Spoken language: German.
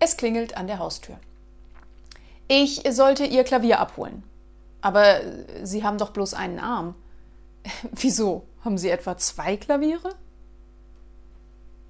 Es klingelt an der Haustür. Ich sollte Ihr Klavier abholen. Aber äh, Sie haben doch bloß einen Arm. Wieso? Haben Sie etwa zwei Klaviere?